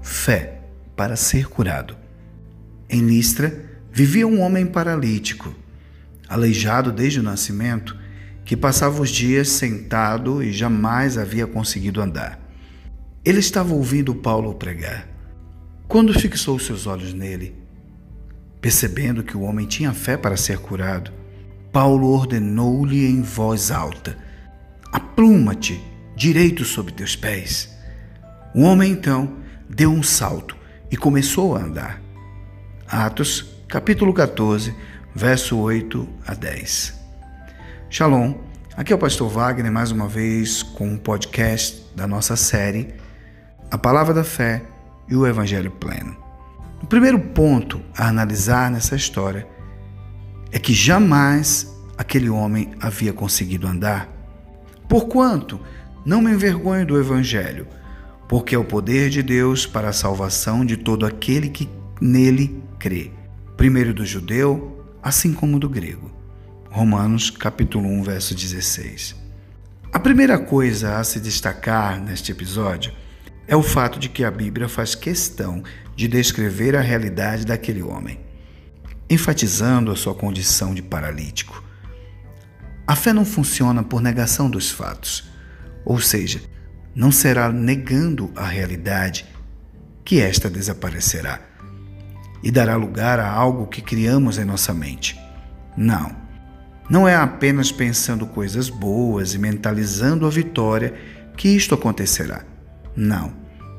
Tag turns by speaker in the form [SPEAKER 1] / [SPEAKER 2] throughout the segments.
[SPEAKER 1] Fé para ser curado. Em Listra vivia um homem paralítico, aleijado desde o nascimento, que passava os dias sentado e jamais havia conseguido andar. Ele estava ouvindo Paulo pregar. Quando fixou seus olhos nele, percebendo que o homem tinha fé para ser curado, Paulo ordenou-lhe em voz alta: Apruma-te direito sobre teus pés. O homem então deu um salto e começou a andar. Atos, capítulo 14, verso 8 a 10. Shalom, aqui é o pastor Wagner mais uma vez com um podcast da nossa série A Palavra da Fé e o Evangelho Pleno. O primeiro ponto a analisar nessa história é que jamais aquele homem havia conseguido andar. Porquanto não me envergonho do Evangelho, porque é o poder de Deus para a salvação de todo aquele que nele crê, primeiro do judeu, assim como do grego. Romanos capítulo 1, verso 16. A primeira coisa a se destacar neste episódio é o fato de que a Bíblia faz questão de descrever a realidade daquele homem, enfatizando a sua condição de paralítico. A fé não funciona por negação dos fatos, ou seja, não será negando a realidade que esta desaparecerá e dará lugar a algo que criamos em nossa mente. Não. Não é apenas pensando coisas boas e mentalizando a vitória que isto acontecerá. Não.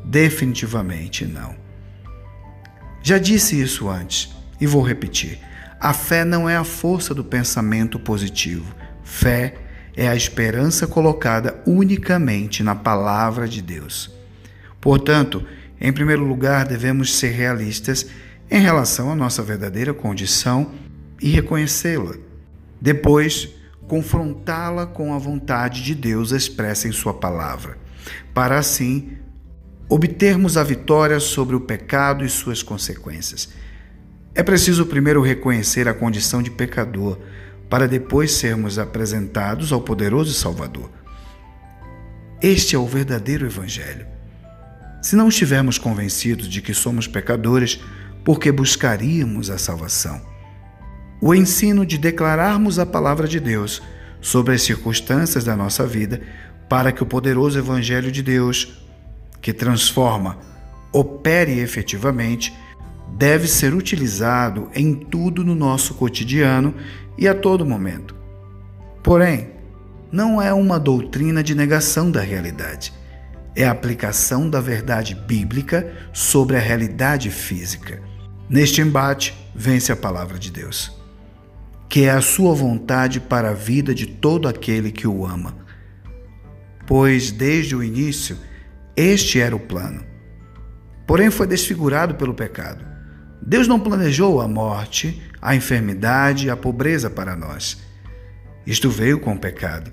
[SPEAKER 1] Definitivamente não. Já disse isso antes e vou repetir. A fé não é a força do pensamento positivo. Fé é a esperança colocada unicamente na palavra de Deus. Portanto, em primeiro lugar, devemos ser realistas em relação à nossa verdadeira condição e reconhecê-la. Depois, confrontá-la com a vontade de Deus expressa em Sua palavra, para assim obtermos a vitória sobre o pecado e suas consequências. É preciso primeiro reconhecer a condição de pecador para depois sermos apresentados ao poderoso Salvador. Este é o verdadeiro Evangelho. Se não estivermos convencidos de que somos pecadores, por que buscaríamos a salvação? O ensino de declararmos a palavra de Deus sobre as circunstâncias da nossa vida para que o poderoso Evangelho de Deus, que transforma, opere efetivamente, deve ser utilizado em tudo no nosso cotidiano e a todo momento. Porém, não é uma doutrina de negação da realidade. É a aplicação da verdade bíblica sobre a realidade física. Neste embate, vence a palavra de Deus, que é a sua vontade para a vida de todo aquele que o ama. Pois, desde o início, este era o plano. Porém, foi desfigurado pelo pecado. Deus não planejou a morte, a enfermidade a pobreza para nós. Isto veio com o pecado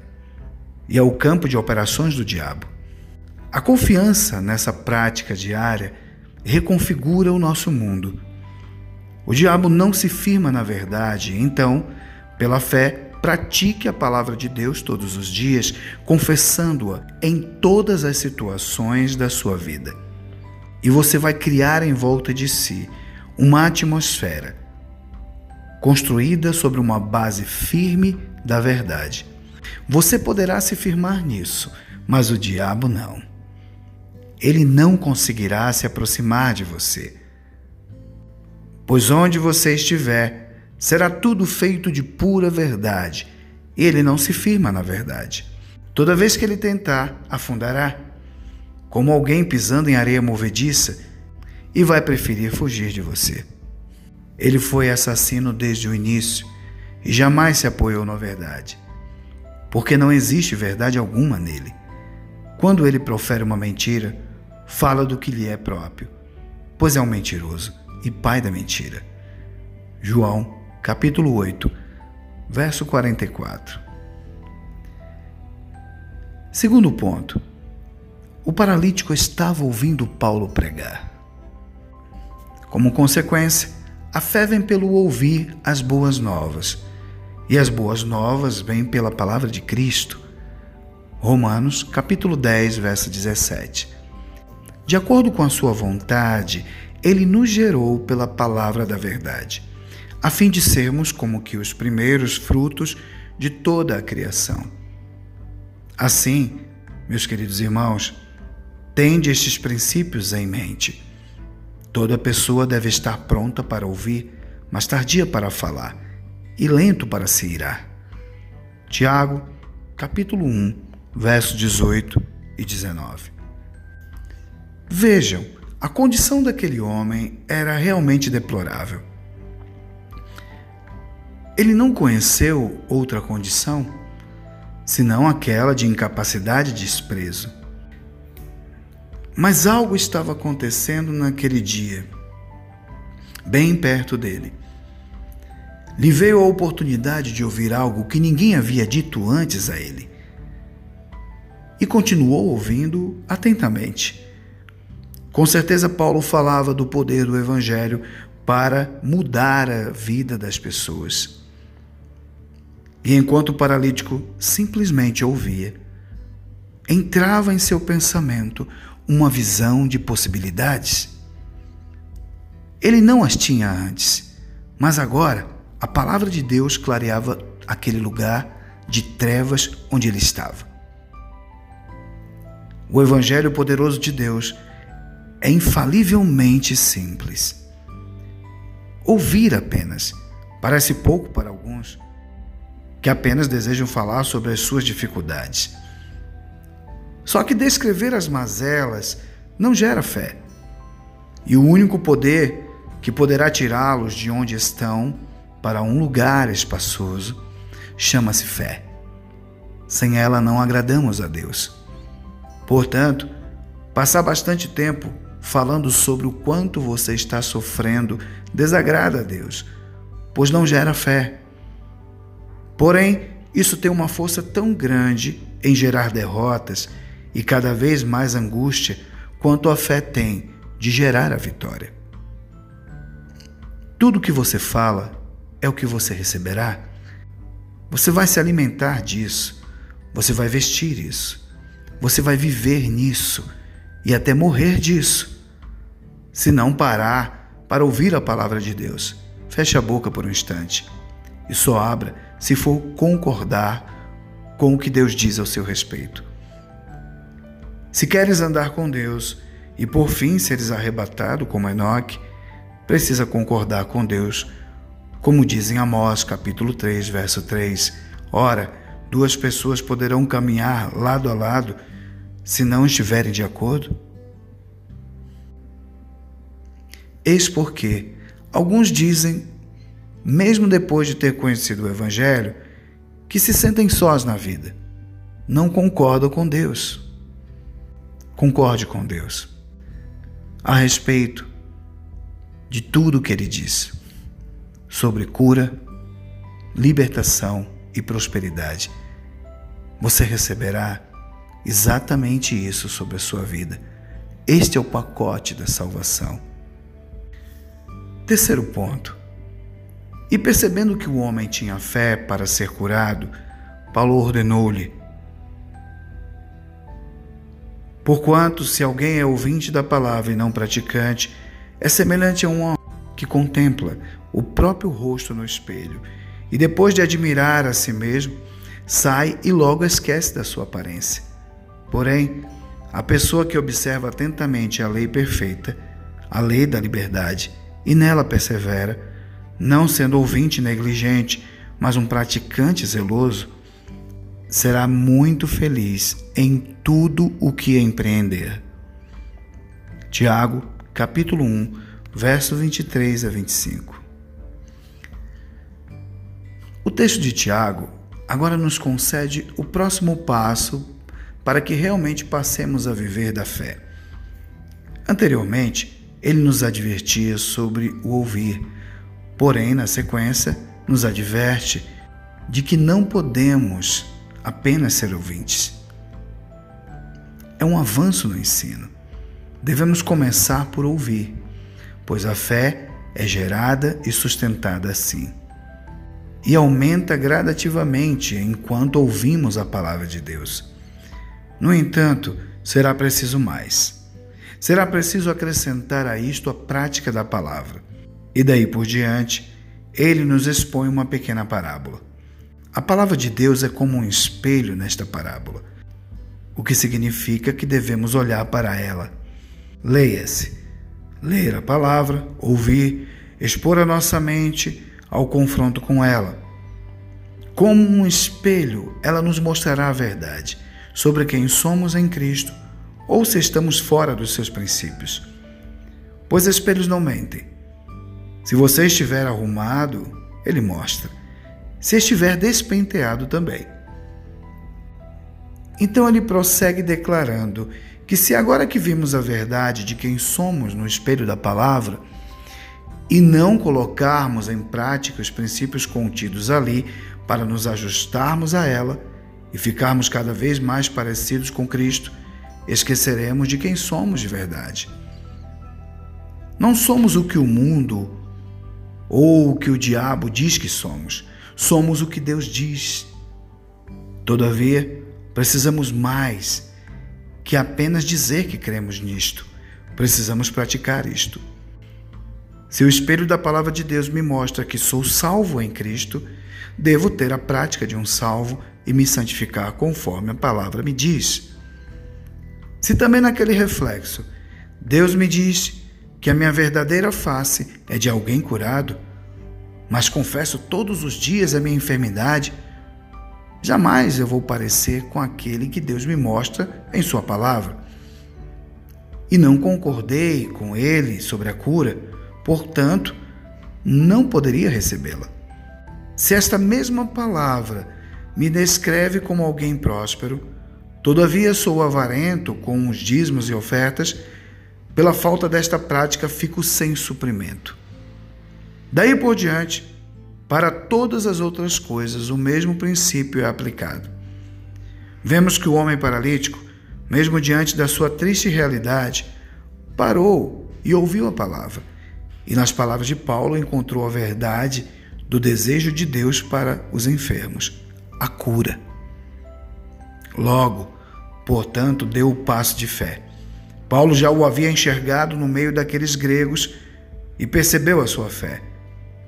[SPEAKER 1] e é o campo de operações do diabo. A confiança nessa prática diária reconfigura o nosso mundo. O diabo não se firma na verdade, então, pela fé, pratique a palavra de Deus todos os dias, confessando-a em todas as situações da sua vida. E você vai criar em volta de si uma atmosfera construída sobre uma base firme da verdade. Você poderá se firmar nisso, mas o diabo não. Ele não conseguirá se aproximar de você. Pois onde você estiver, será tudo feito de pura verdade. Ele não se firma na verdade. Toda vez que ele tentar, afundará, como alguém pisando em areia movediça e vai preferir fugir de você. Ele foi assassino desde o início e jamais se apoiou na verdade, porque não existe verdade alguma nele. Quando ele profere uma mentira, fala do que lhe é próprio, pois é um mentiroso e pai da mentira. João, capítulo 8, verso 44. Segundo ponto, o paralítico estava ouvindo Paulo pregar. Como consequência, a fé vem pelo ouvir as boas novas, e as boas novas vêm pela palavra de Cristo. Romanos, capítulo 10, verso 17. De acordo com a sua vontade, ele nos gerou pela palavra da verdade, a fim de sermos como que os primeiros frutos de toda a criação. Assim, meus queridos irmãos, tende estes princípios em mente. Toda pessoa deve estar pronta para ouvir, mas tardia para falar e lento para se irar. Tiago, capítulo 1, versos 18 e 19. Vejam, a condição daquele homem era realmente deplorável. Ele não conheceu outra condição senão aquela de incapacidade e desprezo. Mas algo estava acontecendo naquele dia, bem perto dele. Lhe veio a oportunidade de ouvir algo que ninguém havia dito antes a ele. E continuou ouvindo atentamente. Com certeza, Paulo falava do poder do Evangelho para mudar a vida das pessoas. E enquanto o paralítico simplesmente ouvia, entrava em seu pensamento uma visão de possibilidades. Ele não as tinha antes, mas agora a palavra de Deus clareava aquele lugar de trevas onde ele estava. O Evangelho poderoso de Deus é infalivelmente simples. Ouvir apenas parece pouco para alguns que apenas desejam falar sobre as suas dificuldades. Só que descrever as mazelas não gera fé. E o único poder que poderá tirá-los de onde estão para um lugar espaçoso chama-se fé. Sem ela não agradamos a Deus. Portanto, passar bastante tempo falando sobre o quanto você está sofrendo desagrada a Deus, pois não gera fé. Porém, isso tem uma força tão grande em gerar derrotas e cada vez mais angústia quanto a fé tem de gerar a vitória. Tudo que você fala é o que você receberá. Você vai se alimentar disso, você vai vestir isso, você vai viver nisso e até morrer disso. Se não parar para ouvir a palavra de Deus, feche a boca por um instante e só abra se for concordar com o que Deus diz ao seu respeito. Se queres andar com Deus e por fim seres arrebatado como Enoque, precisa concordar com Deus, como diz em Amós capítulo 3, verso 3. Ora, duas pessoas poderão caminhar lado a lado se não estiverem de acordo? Eis porque alguns dizem mesmo depois de ter conhecido o Evangelho, que se sentem sós na vida. Não concordam com Deus. Concorde com Deus a respeito de tudo o que Ele diz sobre cura, libertação e prosperidade. Você receberá exatamente isso sobre a sua vida. Este é o pacote da salvação. Terceiro ponto e percebendo que o homem tinha fé para ser curado, Paulo ordenou-lhe: Porquanto, se alguém é ouvinte da palavra e não praticante, é semelhante a um homem que contempla o próprio rosto no espelho e, depois de admirar a si mesmo, sai e logo esquece da sua aparência. Porém, a pessoa que observa atentamente a lei perfeita, a lei da liberdade, e nela persevera, não sendo ouvinte negligente, mas um praticante zeloso, será muito feliz em tudo o que empreender. Tiago, capítulo 1, verso 23 a 25. O texto de Tiago agora nos concede o próximo passo para que realmente passemos a viver da fé. Anteriormente, ele nos advertia sobre o ouvir Porém, na sequência, nos adverte de que não podemos apenas ser ouvintes. É um avanço no ensino. Devemos começar por ouvir, pois a fé é gerada e sustentada assim. E aumenta gradativamente enquanto ouvimos a palavra de Deus. No entanto, será preciso mais. será preciso acrescentar a isto a prática da palavra. E daí por diante, ele nos expõe uma pequena parábola. A palavra de Deus é como um espelho nesta parábola, o que significa que devemos olhar para ela. Leia-se. Ler a palavra, ouvir, expor a nossa mente ao confronto com ela. Como um espelho, ela nos mostrará a verdade sobre quem somos em Cristo ou se estamos fora dos seus princípios. Pois espelhos não mentem. Se você estiver arrumado, ele mostra. Se estiver despenteado também. Então ele prossegue declarando que, se agora que vimos a verdade de quem somos no espelho da palavra, e não colocarmos em prática os princípios contidos ali para nos ajustarmos a ela e ficarmos cada vez mais parecidos com Cristo, esqueceremos de quem somos de verdade. Não somos o que o mundo ou o que o diabo diz que somos, somos o que Deus diz. Todavia, precisamos mais que apenas dizer que cremos nisto, precisamos praticar isto. Se o espelho da palavra de Deus me mostra que sou salvo em Cristo, devo ter a prática de um salvo e me santificar conforme a palavra me diz. Se também naquele reflexo Deus me diz que a minha verdadeira face é de alguém curado, mas confesso todos os dias a minha enfermidade, jamais eu vou parecer com aquele que Deus me mostra em Sua palavra. E não concordei com ele sobre a cura, portanto, não poderia recebê-la. Se esta mesma palavra me descreve como alguém próspero, Todavia sou avarento com os dízimos e ofertas, pela falta desta prática fico sem suprimento. Daí por diante, para todas as outras coisas, o mesmo princípio é aplicado. Vemos que o homem paralítico, mesmo diante da sua triste realidade, parou e ouviu a palavra. E nas palavras de Paulo encontrou a verdade do desejo de Deus para os enfermos, a cura. Logo, portanto, deu o passo de fé. Paulo já o havia enxergado no meio daqueles gregos e percebeu a sua fé.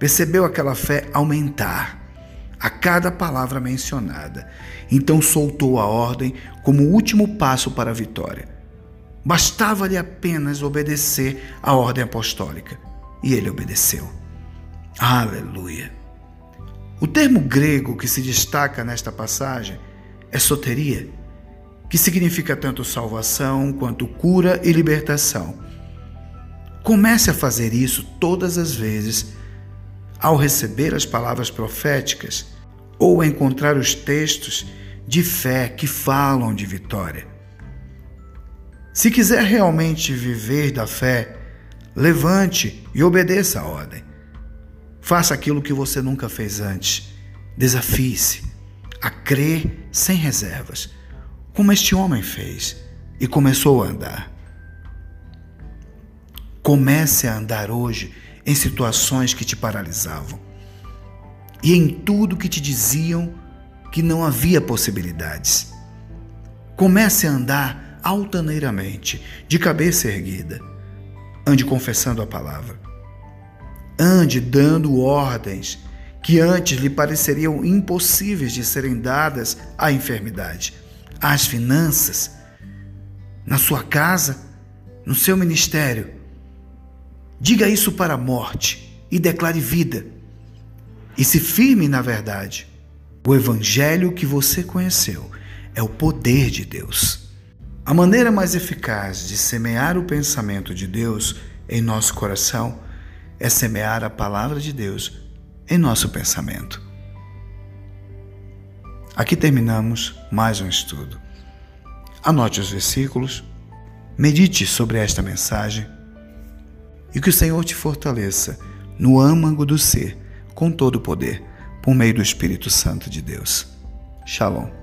[SPEAKER 1] Percebeu aquela fé aumentar a cada palavra mencionada. Então soltou a ordem como último passo para a vitória. Bastava-lhe apenas obedecer à ordem apostólica. E ele obedeceu. Aleluia! O termo grego que se destaca nesta passagem é soteria que significa tanto salvação quanto cura e libertação. Comece a fazer isso todas as vezes ao receber as palavras proféticas ou encontrar os textos de fé que falam de vitória. Se quiser realmente viver da fé, levante e obedeça a ordem. Faça aquilo que você nunca fez antes. Desafie-se a crer sem reservas como este homem fez e começou a andar. Comece a andar hoje em situações que te paralisavam e em tudo que te diziam que não havia possibilidades. Comece a andar altaneiramente, de cabeça erguida. Ande confessando a palavra. Ande dando ordens que antes lhe pareceriam impossíveis de serem dadas à enfermidade às finanças, na sua casa, no seu ministério. Diga isso para a morte e declare vida. E se firme na verdade. O evangelho que você conheceu é o poder de Deus. A maneira mais eficaz de semear o pensamento de Deus em nosso coração é semear a palavra de Deus em nosso pensamento. Aqui terminamos mais um estudo. Anote os versículos, medite sobre esta mensagem e que o Senhor te fortaleça no âmago do ser, com todo o poder, por meio do Espírito Santo de Deus. Shalom.